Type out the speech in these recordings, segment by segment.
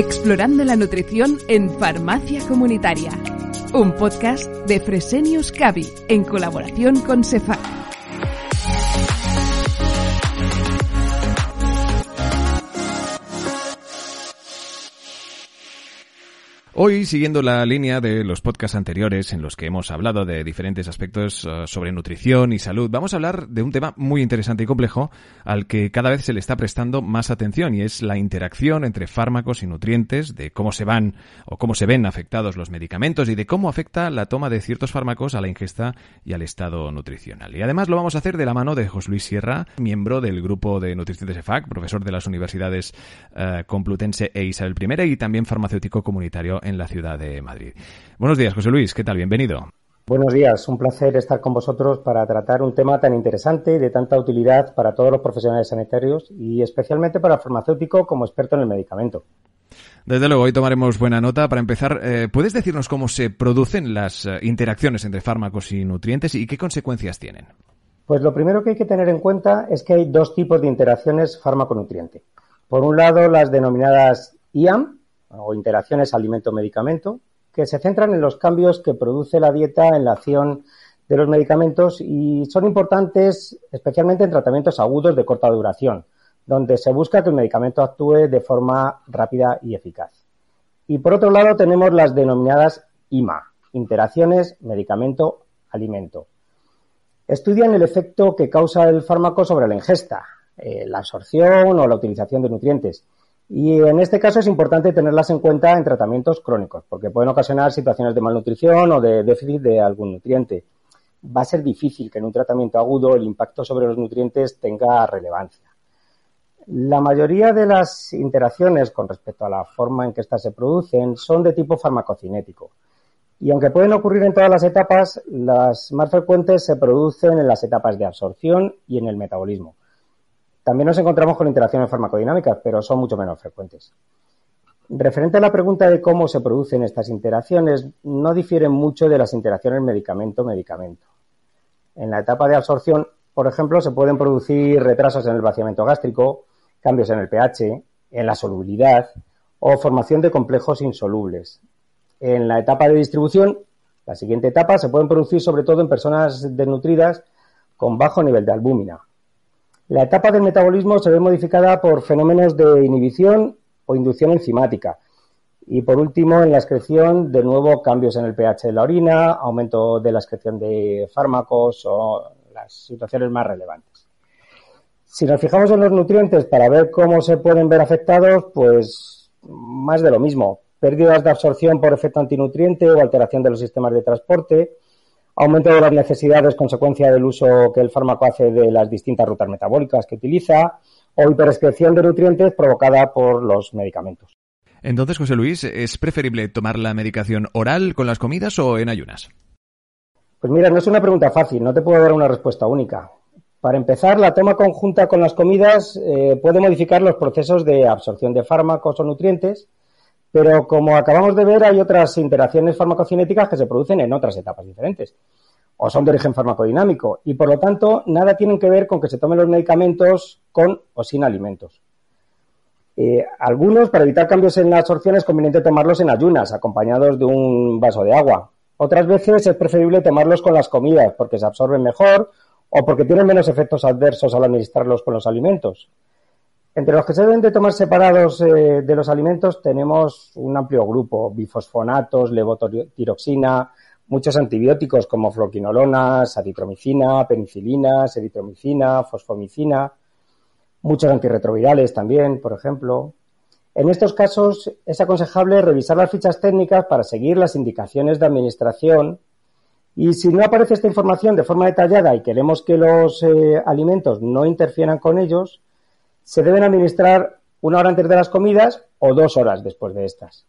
Explorando la nutrición en Farmacia Comunitaria. Un podcast de Fresenius Cavi en colaboración con Cefac. Hoy, siguiendo la línea de los podcasts anteriores en los que hemos hablado de diferentes aspectos uh, sobre nutrición y salud, vamos a hablar de un tema muy interesante y complejo al que cada vez se le está prestando más atención y es la interacción entre fármacos y nutrientes, de cómo se van o cómo se ven afectados los medicamentos y de cómo afecta la toma de ciertos fármacos a la ingesta y al estado nutricional. Y además lo vamos a hacer de la mano de José Luis Sierra, miembro del grupo de nutrición de CEFAC, profesor de las universidades uh, Complutense e Isabel I y también farmacéutico comunitario en la ciudad de Madrid. Buenos días, José Luis, ¿qué tal? Bienvenido. Buenos días, un placer estar con vosotros para tratar un tema tan interesante y de tanta utilidad para todos los profesionales sanitarios y especialmente para el farmacéutico como experto en el medicamento. Desde luego, hoy tomaremos buena nota. Para empezar, eh, ¿puedes decirnos cómo se producen las eh, interacciones entre fármacos y nutrientes y qué consecuencias tienen? Pues lo primero que hay que tener en cuenta es que hay dos tipos de interacciones fármaco-nutriente. Por un lado, las denominadas IAM, o interacciones alimento-medicamento, que se centran en los cambios que produce la dieta en la acción de los medicamentos y son importantes especialmente en tratamientos agudos de corta duración, donde se busca que el medicamento actúe de forma rápida y eficaz. Y por otro lado tenemos las denominadas IMA, interacciones medicamento-alimento. Estudian el efecto que causa el fármaco sobre la ingesta, eh, la absorción o la utilización de nutrientes y en este caso es importante tenerlas en cuenta en tratamientos crónicos, porque pueden ocasionar situaciones de malnutrición o de déficit de algún nutriente. Va a ser difícil que en un tratamiento agudo el impacto sobre los nutrientes tenga relevancia. La mayoría de las interacciones con respecto a la forma en que éstas se producen son de tipo farmacocinético. Y aunque pueden ocurrir en todas las etapas, las más frecuentes se producen en las etapas de absorción y en el metabolismo. También nos encontramos con interacciones farmacodinámicas, pero son mucho menos frecuentes. Referente a la pregunta de cómo se producen estas interacciones, no difieren mucho de las interacciones medicamento-medicamento. En la etapa de absorción, por ejemplo, se pueden producir retrasos en el vaciamiento gástrico, cambios en el pH, en la solubilidad o formación de complejos insolubles. En la etapa de distribución, la siguiente etapa, se pueden producir sobre todo en personas desnutridas con bajo nivel de albúmina, la etapa del metabolismo se ve modificada por fenómenos de inhibición o inducción enzimática. Y por último, en la excreción, de nuevo, cambios en el pH de la orina, aumento de la excreción de fármacos o las situaciones más relevantes. Si nos fijamos en los nutrientes para ver cómo se pueden ver afectados, pues más de lo mismo. Pérdidas de absorción por efecto antinutriente o alteración de los sistemas de transporte, aumento de las necesidades consecuencia del uso que el fármaco hace de las distintas rutas metabólicas que utiliza o hiperexcreción de nutrientes provocada por los medicamentos. Entonces, José Luis, ¿es preferible tomar la medicación oral con las comidas o en ayunas? Pues mira, no es una pregunta fácil, no te puedo dar una respuesta única. Para empezar, la toma conjunta con las comidas eh, puede modificar los procesos de absorción de fármacos o nutrientes pero como acabamos de ver, hay otras interacciones farmacocinéticas que se producen en otras etapas diferentes o son de origen farmacodinámico y por lo tanto nada tienen que ver con que se tomen los medicamentos con o sin alimentos. Eh, algunos, para evitar cambios en la absorción, es conveniente tomarlos en ayunas, acompañados de un vaso de agua. Otras veces es preferible tomarlos con las comidas porque se absorben mejor o porque tienen menos efectos adversos al administrarlos con los alimentos. Entre los que se deben de tomar separados eh, de los alimentos tenemos un amplio grupo, bifosfonatos, levotiroxina, muchos antibióticos como floquinolonas, aritromicina, penicilina, eritromicina, fosfomicina, muchos antirretrovirales también, por ejemplo. En estos casos es aconsejable revisar las fichas técnicas para seguir las indicaciones de administración y si no aparece esta información de forma detallada y queremos que los eh, alimentos no interfieran con ellos, se deben administrar una hora antes de las comidas o dos horas después de estas.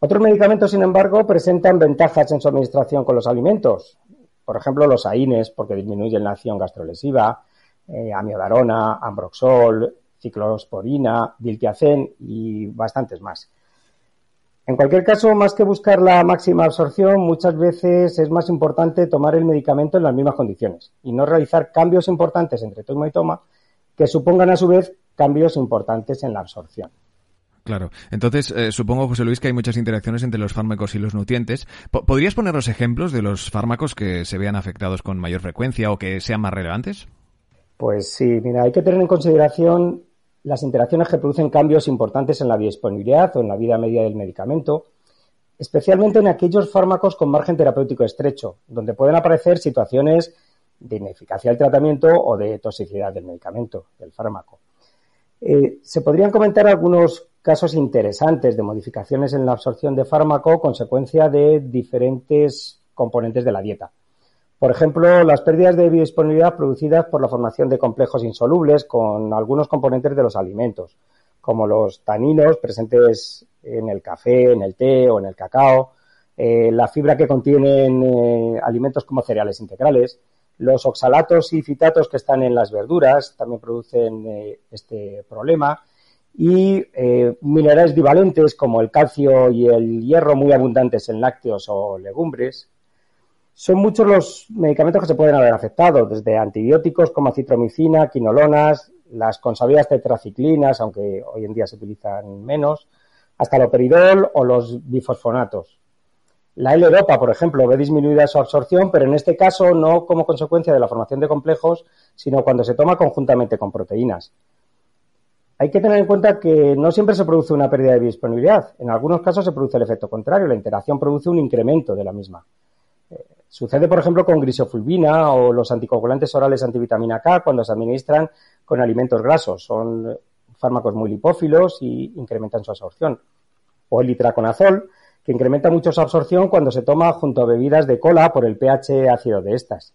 Otros medicamentos, sin embargo, presentan ventajas en su administración con los alimentos. Por ejemplo, los AINES, porque disminuyen la acción gastrolesiva, eh, amiodarona, ambroxol, ciclosporina, diltiazem y bastantes más. En cualquier caso, más que buscar la máxima absorción, muchas veces es más importante tomar el medicamento en las mismas condiciones y no realizar cambios importantes entre toma y toma que supongan a su vez cambios importantes en la absorción. Claro. Entonces, eh, supongo, José Luis, que hay muchas interacciones entre los fármacos y los nutrientes. ¿Podrías ponernos ejemplos de los fármacos que se vean afectados con mayor frecuencia o que sean más relevantes? Pues sí, mira, hay que tener en consideración las interacciones que producen cambios importantes en la biodisponibilidad o en la vida media del medicamento, especialmente en aquellos fármacos con margen terapéutico estrecho, donde pueden aparecer situaciones de ineficacia del tratamiento o de toxicidad del medicamento, del fármaco. Eh, se podrían comentar algunos casos interesantes de modificaciones en la absorción de fármaco consecuencia de diferentes componentes de la dieta. Por ejemplo, las pérdidas de biodisponibilidad producidas por la formación de complejos insolubles con algunos componentes de los alimentos, como los taninos presentes en el café, en el té o en el cacao, eh, la fibra que contienen eh, alimentos como cereales integrales, los oxalatos y fitatos que están en las verduras también producen eh, este problema y minerales divalentes como el calcio y el hierro muy abundantes en lácteos o legumbres son muchos los medicamentos que se pueden haber afectado, desde antibióticos como citromicina, quinolonas, las consabidas tetraciclinas, aunque hoy en día se utilizan menos, hasta el operidol o los bifosfonatos. La L-Dopa, por ejemplo, ve disminuida su absorción, pero en este caso no como consecuencia de la formación de complejos, sino cuando se toma conjuntamente con proteínas. Hay que tener en cuenta que no siempre se produce una pérdida de biodisponibilidad. En algunos casos se produce el efecto contrario, la interacción produce un incremento de la misma. Sucede, por ejemplo, con grisofulvina o los anticoagulantes orales antivitamina K cuando se administran con alimentos grasos. Son fármacos muy lipófilos y incrementan su absorción. O el litraconazol, que incrementa mucho su absorción cuando se toma junto a bebidas de cola por el pH ácido de estas.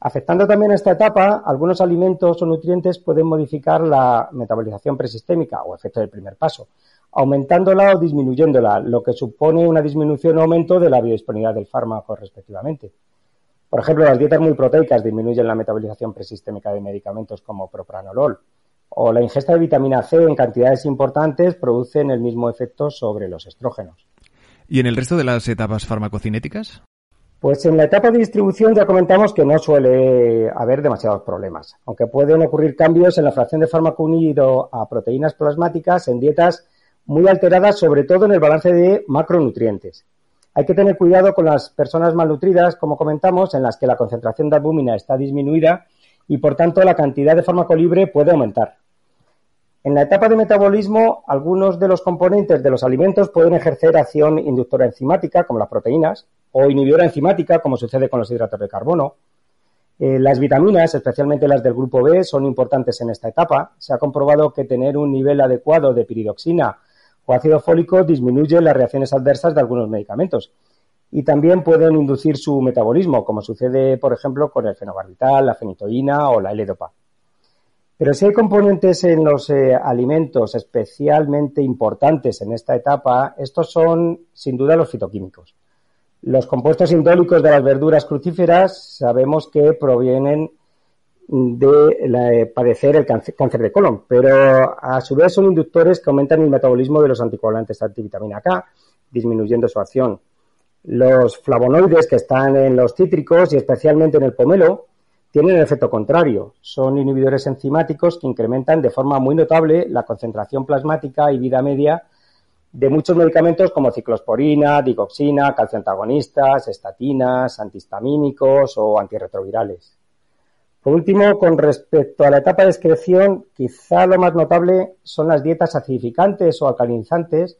Afectando también a esta etapa, algunos alimentos o nutrientes pueden modificar la metabolización presistémica o efecto del primer paso, aumentándola o disminuyéndola, lo que supone una disminución o aumento de la biodisponibilidad del fármaco respectivamente. Por ejemplo, las dietas muy proteicas disminuyen la metabolización presistémica de medicamentos como propranolol, o la ingesta de vitamina C en cantidades importantes producen el mismo efecto sobre los estrógenos. ¿Y en el resto de las etapas farmacocinéticas? Pues en la etapa de distribución ya comentamos que no suele haber demasiados problemas, aunque pueden ocurrir cambios en la fracción de fármaco unido a proteínas plasmáticas en dietas muy alteradas, sobre todo en el balance de macronutrientes. Hay que tener cuidado con las personas malnutridas, como comentamos, en las que la concentración de albúmina está disminuida y, por tanto, la cantidad de fármaco libre puede aumentar. En la etapa de metabolismo, algunos de los componentes de los alimentos pueden ejercer acción inductora enzimática, como las proteínas, o inhibidora enzimática, como sucede con los hidratos de carbono. Eh, las vitaminas, especialmente las del grupo B, son importantes en esta etapa. Se ha comprobado que tener un nivel adecuado de piridoxina o ácido fólico disminuye las reacciones adversas de algunos medicamentos y también pueden inducir su metabolismo, como sucede, por ejemplo, con el fenobarbital, la fenitoína o la L-dopa. Pero si hay componentes en los eh, alimentos especialmente importantes en esta etapa, estos son sin duda los fitoquímicos. Los compuestos indólicos de las verduras crucíferas sabemos que provienen de padecer el cáncer, de colon, pero a su vez son inductores que aumentan el metabolismo de los anticoagulantes antivitamina K, disminuyendo su acción. Los flavonoides que están en los cítricos y especialmente en el pomelo tienen el efecto contrario. Son inhibidores enzimáticos que incrementan de forma muy notable la concentración plasmática y vida media de muchos medicamentos como ciclosporina, digoxina, calcio antagonistas, estatinas, antihistamínicos o antirretrovirales. Por último, con respecto a la etapa de excreción, quizá lo más notable son las dietas acidificantes o alcalinizantes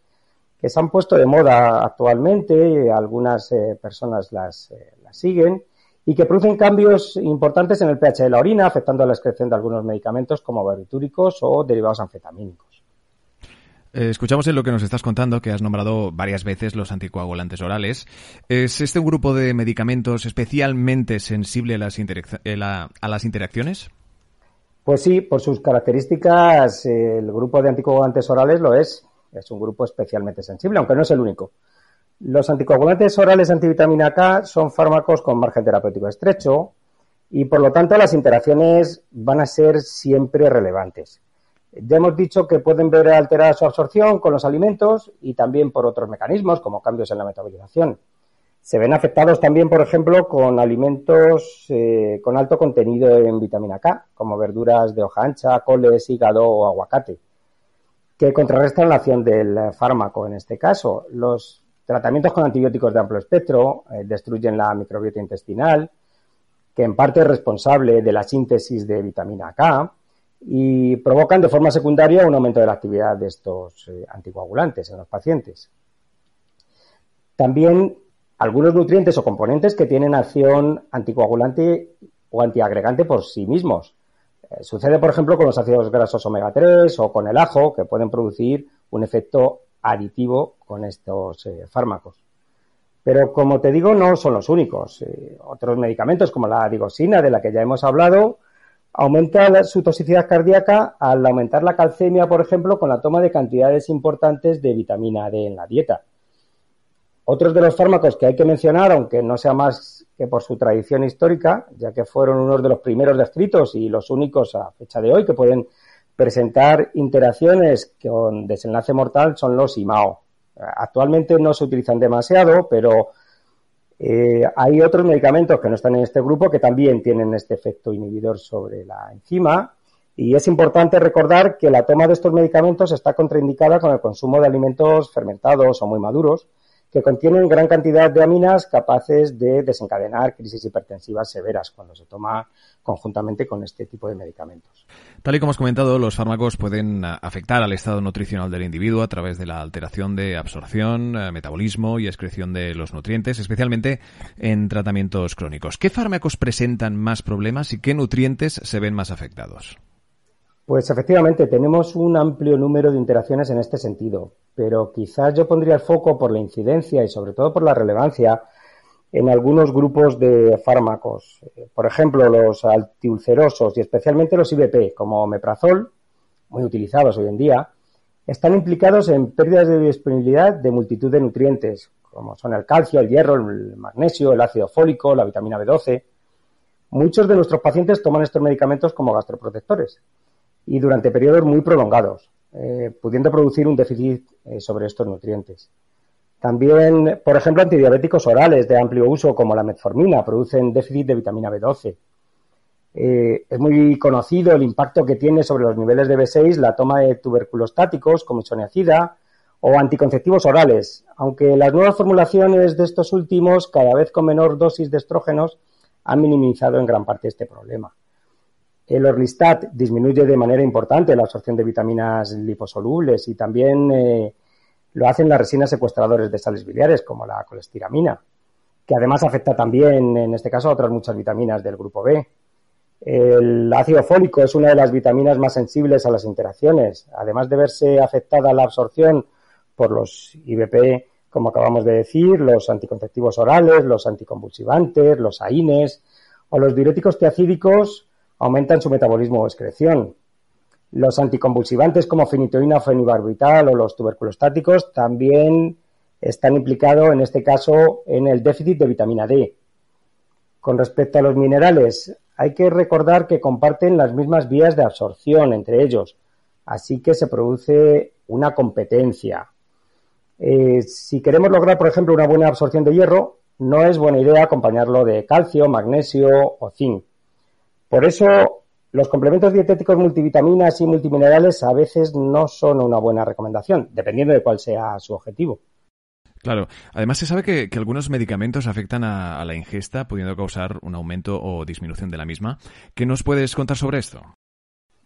que se han puesto de moda actualmente, algunas eh, personas las, eh, las, siguen, y que producen cambios importantes en el pH de la orina, afectando la excreción de algunos medicamentos como barbitúricos o derivados anfetamínicos. Eh, escuchamos en lo que nos estás contando que has nombrado varias veces los anticoagulantes orales. ¿Es este un grupo de medicamentos especialmente sensible a las, eh, a las interacciones? Pues sí, por sus características, el grupo de anticoagulantes orales lo es. Es un grupo especialmente sensible, aunque no es el único. Los anticoagulantes orales antivitamina K son fármacos con margen terapéutico estrecho y, por lo tanto, las interacciones van a ser siempre relevantes. Ya hemos dicho que pueden ver alterada su absorción con los alimentos y también por otros mecanismos, como cambios en la metabolización. Se ven afectados también, por ejemplo, con alimentos eh, con alto contenido en vitamina K, como verduras de hoja ancha, coles, hígado o aguacate, que contrarrestan la acción del fármaco en este caso. Los tratamientos con antibióticos de amplio espectro eh, destruyen la microbiota intestinal, que en parte es responsable de la síntesis de vitamina K y provocan de forma secundaria un aumento de la actividad de estos eh, anticoagulantes en los pacientes. También algunos nutrientes o componentes que tienen acción anticoagulante o antiagregante por sí mismos. Eh, sucede, por ejemplo, con los ácidos grasos omega 3 o con el ajo, que pueden producir un efecto aditivo con estos eh, fármacos. Pero, como te digo, no son los únicos. Eh, otros medicamentos, como la digoxina, de la que ya hemos hablado, aumenta su toxicidad cardíaca al aumentar la calcemia, por ejemplo, con la toma de cantidades importantes de vitamina D en la dieta. Otros de los fármacos que hay que mencionar, aunque no sea más que por su tradición histórica, ya que fueron unos de los primeros descritos y los únicos a fecha de hoy que pueden presentar interacciones con desenlace mortal, son los IMAO. Actualmente no se utilizan demasiado, pero eh, hay otros medicamentos que no están en este grupo que también tienen este efecto inhibidor sobre la enzima. Y es importante recordar que la toma de estos medicamentos está contraindicada con el consumo de alimentos fermentados o muy maduros, que contienen gran cantidad de aminas capaces de desencadenar crisis hipertensivas severas cuando se toma conjuntamente con este tipo de medicamentos. Tal y como has comentado, los fármacos pueden eh, afectar al estado nutricional del individuo a través de la alteración de absorción, eh, metabolismo y excreción de los nutrientes, especialmente en tratamientos crónicos. ¿Qué fármacos presentan más problemas y qué nutrientes se ven más afectados? Pues efectivamente, tenemos un amplio número de interacciones en este sentido, pero quizás yo pondría el foco por la incidencia y sobre todo por la relevancia en algunos grupos de fármacos. Por ejemplo, los antiulcerosos y especialmente los IBP, como meprazol, muy utilizados hoy en día, están implicados en pérdidas de disponibilidad de multitud de nutrientes, como son el calcio, el hierro, el magnesio, el ácido fólico, la vitamina B12. Muchos de nuestros pacientes toman estos medicamentos como gastroprotectores y durante periodos muy prolongados, eh, pudiendo producir un déficit eh, sobre estos nutrientes. También, por ejemplo, antidiabéticos orales de amplio uso como la metformina producen déficit de vitamina B12. Eh, es muy conocido el impacto que tiene sobre los niveles de B6 la toma de tuberculostáticos como isoniazida o anticonceptivos orales, aunque las nuevas formulaciones de estos últimos, cada vez con menor dosis de estrógenos, han minimizado en gran parte este problema. El Orlistat disminuye de manera importante la absorción de vitaminas liposolubles y también eh, lo hacen las resinas secuestradores de sales biliares, como la colestiramina, que además afecta también, en este caso, a otras muchas vitaminas del grupo B. El ácido fólico es una de las vitaminas más sensibles a las interacciones. Además de verse afectada la absorción por los IBP, como acabamos de decir, los anticonceptivos orales, los anticonvulsivantes, los AINES o los diuréticos tiacídicos aumentan su metabolismo o excreción. Los anticonvulsivantes como fenitoína o fenibarbital o los tuberculostáticos también están implicados, en este caso, en el déficit de vitamina D. Con respecto a los minerales, hay que recordar que comparten las mismas vías de absorción entre ellos, así que se produce una competencia. Eh, si queremos lograr, por ejemplo, una buena absorción de hierro, no es buena idea acompañarlo de calcio, magnesio o zinc. Por eso, los complementos dietéticos multivitaminas y multiminerales a veces no son una buena recomendación, dependiendo de cuál sea su objetivo. Claro. Además, se sabe que, algunos medicamentos afectan a, la ingesta, pudiendo causar un aumento o disminución de la misma. ¿Qué nos puedes contar sobre esto?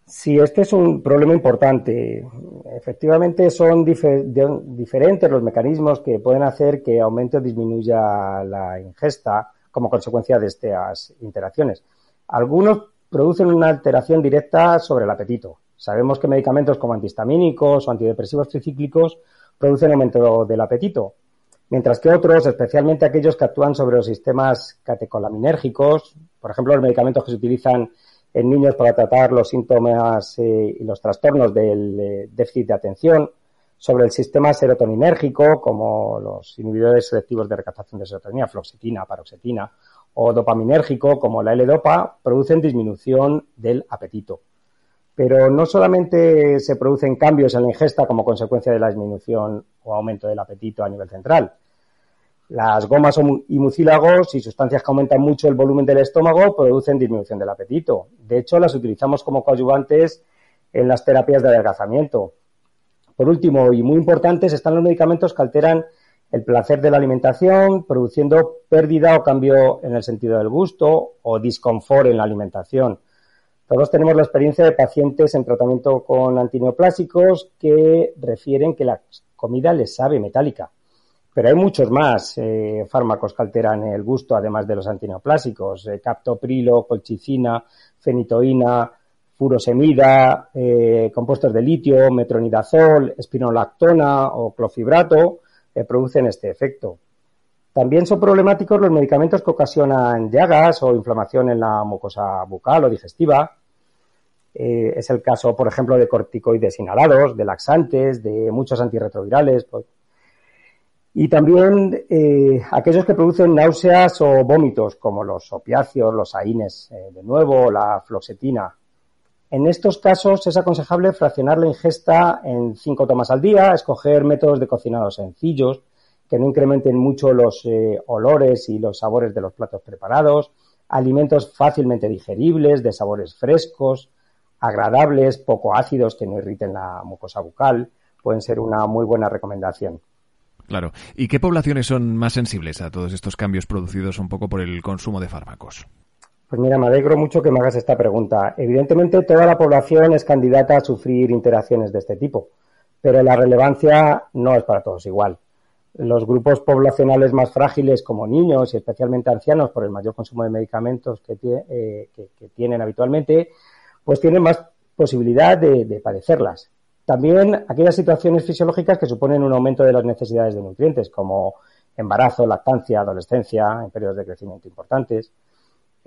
Sí, este es un problema importante. Efectivamente, son diferentes los mecanismos que pueden hacer que aumente o disminuya la ingesta como consecuencia de estas interacciones. Algunos producen una alteración directa sobre el apetito. Sabemos que medicamentos como antihistamínicos o antidepresivos tricíclicos producen aumento del apetito, mientras que otros, especialmente aquellos que actúan sobre los sistemas catecolaminérgicos, por ejemplo, los medicamentos que se utilizan en niños para tratar los síntomas eh, y los trastornos del eh, déficit de atención, sobre el sistema serotoninérgico, como los inhibidores selectivos de recaptación de serotonina, floxetina, paroxetina, o dopaminérgico, como la L-Dopa, producen disminución del apetito. Pero no solamente se producen cambios en la ingesta como consecuencia de la disminución o aumento del apetito a nivel central. Las gomas y mucílagos y sustancias que aumentan mucho el volumen del estómago producen disminución del apetito. De hecho, las utilizamos como coadyuvantes en las terapias de adelgazamiento. Por último, y muy importantes, están los medicamentos que alteran el placer de la alimentación, produciendo pérdida o cambio en el sentido del gusto o disconfort en la alimentación. Todos tenemos la experiencia de pacientes en tratamiento con antineoplásicos que refieren que la comida les sabe metálica. Pero hay muchos más eh, fármacos que alteran el gusto, además de los antineoplásicos. Eh, captoprilo, colchicina, fenitoína, furosemida, eh, compuestos de litio, metronidazol, espinolactona o clofibrato producen este efecto. También son problemáticos los medicamentos que ocasionan llagas o inflamación en la mucosa bucal o digestiva. Eh, es el caso, por ejemplo, de corticoides inhalados, de laxantes, de muchos antirretrovirales. Pues. Y también aquellos que producen náuseas o vómitos, como los opiáceos, los AINES, de nuevo, la floxetina, en estos casos es aconsejable fraccionar la ingesta en cinco tomas al día, escoger métodos de cocinado sencillos que no incrementen mucho los eh, olores y los sabores de los platos preparados, alimentos fácilmente digeribles, de sabores frescos, agradables, poco ácidos que no irriten la mucosa bucal, pueden ser una muy buena recomendación. Claro. ¿Y qué poblaciones son más sensibles a todos estos cambios producidos un poco por el consumo de fármacos? Pues mira, me alegro mucho que me hagas esta pregunta. Evidentemente, toda la población es candidata a sufrir interacciones de este tipo, pero la relevancia no es para todos igual. Los grupos poblacionales más frágiles, como niños y especialmente ancianos, por el mayor consumo de medicamentos que, eh, tienen habitualmente, pues tienen más posibilidad de, de padecerlas. También aquellas situaciones fisiológicas que suponen un aumento de las necesidades de nutrientes, como embarazo, lactancia, adolescencia, en periodos de crecimiento importantes.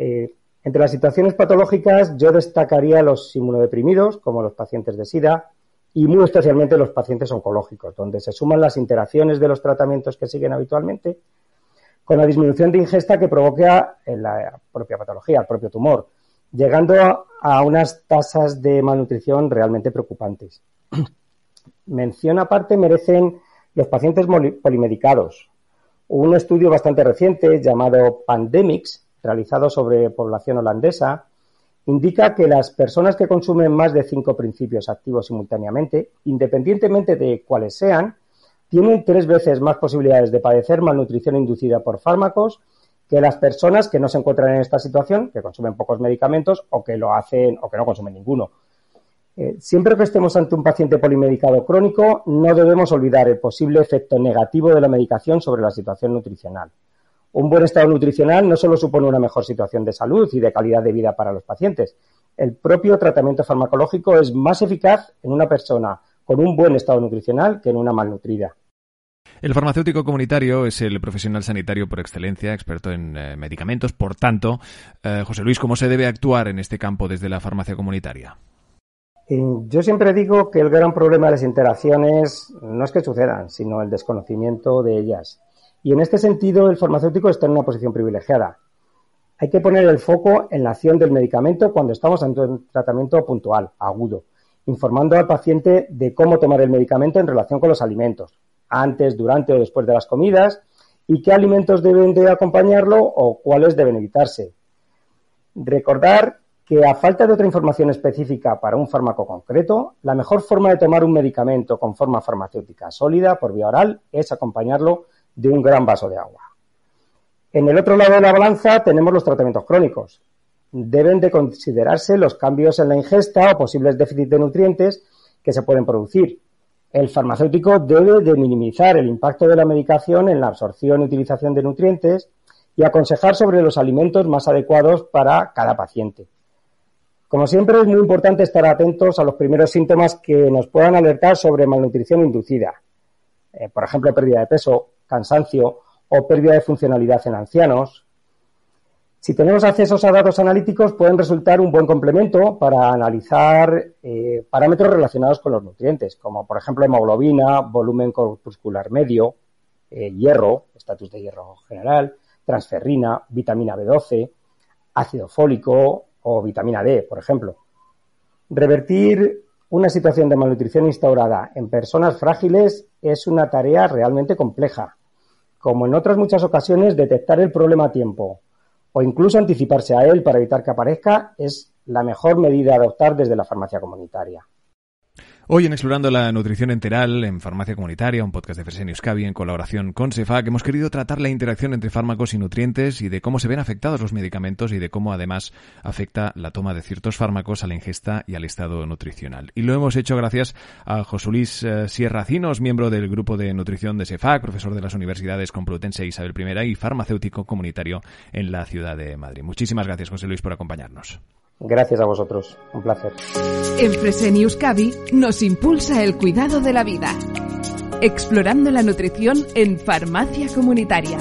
Eh, entre las situaciones patológicas, yo destacaría los inmunodeprimidos, como los pacientes de SIDA, y muy especialmente los pacientes oncológicos, donde se suman las interacciones de los tratamientos que siguen habitualmente con la disminución de ingesta que provoca en la propia patología, el propio tumor, llegando a, unas tasas de malnutrición realmente preocupantes. Mención aparte merecen los pacientes polimedicados. Un estudio bastante reciente llamado Pandemics realizado sobre población holandesa, indica que las personas que consumen más de cinco principios activos simultáneamente, independientemente de cuáles sean, tienen tres veces más posibilidades de padecer malnutrición inducida por fármacos que las personas que no se encuentran en esta situación, que consumen pocos medicamentos o que lo hacen o que no consumen ninguno. Eh, siempre que estemos ante un paciente polimedicado crónico, no debemos olvidar el posible efecto negativo de la medicación sobre la situación nutricional. Un buen estado nutricional no solo supone una mejor situación de salud y de calidad de vida para los pacientes. El propio tratamiento farmacológico es más eficaz en una persona con un buen estado nutricional que en una malnutrida. El farmacéutico comunitario es el profesional sanitario por excelencia, experto en eh, medicamentos. Por tanto, eh, José Luis, ¿cómo se debe actuar en este campo desde la farmacia comunitaria? Yo siempre digo que el gran problema de las interacciones no es que sucedan, sino el desconocimiento de ellas. Y en este sentido, el farmacéutico está en una posición privilegiada. Hay que poner el foco en la acción del medicamento cuando estamos ante un tratamiento puntual, agudo, informando al paciente de cómo tomar el medicamento en relación con los alimentos, antes, durante o después de las comidas, y qué alimentos deben de acompañarlo o cuáles deben evitarse. Recordar que a falta de otra información específica para un fármaco concreto, la mejor forma de tomar un medicamento con forma farmacéutica sólida por vía oral es acompañarlo de un gran vaso de agua. En el otro lado de la balanza tenemos los tratamientos crónicos. Deben de considerarse los cambios en la ingesta o posibles déficits de nutrientes que se pueden producir. El farmacéutico debe de minimizar el impacto de la medicación en la absorción y utilización de nutrientes y aconsejar sobre los alimentos más adecuados para cada paciente. Como siempre, es muy importante estar atentos a los primeros síntomas que nos puedan alertar sobre malnutrición inducida. Eh, por ejemplo, pérdida de peso, cansancio o pérdida de funcionalidad en ancianos. Si tenemos accesos a datos analíticos, pueden resultar un buen complemento para analizar eh, parámetros relacionados con los nutrientes, como por ejemplo hemoglobina, volumen corpuscular medio, eh, hierro, estatus de hierro general, transferrina, vitamina B12, ácido fólico o vitamina D, por ejemplo. Revertir una situación de malnutrición instaurada en personas frágiles es una tarea realmente compleja. Como en otras muchas ocasiones, detectar el problema a tiempo o incluso anticiparse a él para evitar que aparezca es la mejor medida a adoptar desde la farmacia comunitaria. Hoy en Explorando la Nutrición Enteral en Farmacia Comunitaria, un podcast de Fresenius Cavi en colaboración con CEFAC, hemos querido tratar la interacción entre fármacos y nutrientes y de cómo se ven afectados los medicamentos y de cómo además afecta la toma de ciertos fármacos a la ingesta y al estado nutricional. Y lo hemos hecho gracias a José Luis eh, Sierracinos, miembro del grupo de nutrición de CEFAC, profesor de las universidades Complutense e Isabel I y farmacéutico comunitario en la ciudad de Madrid. Muchísimas gracias, José Luis, por acompañarnos. Gracias a vosotros, un placer. En Fresenius Cavi nos impulsa el cuidado de la vida. Explorando la nutrición en farmacia comunitaria.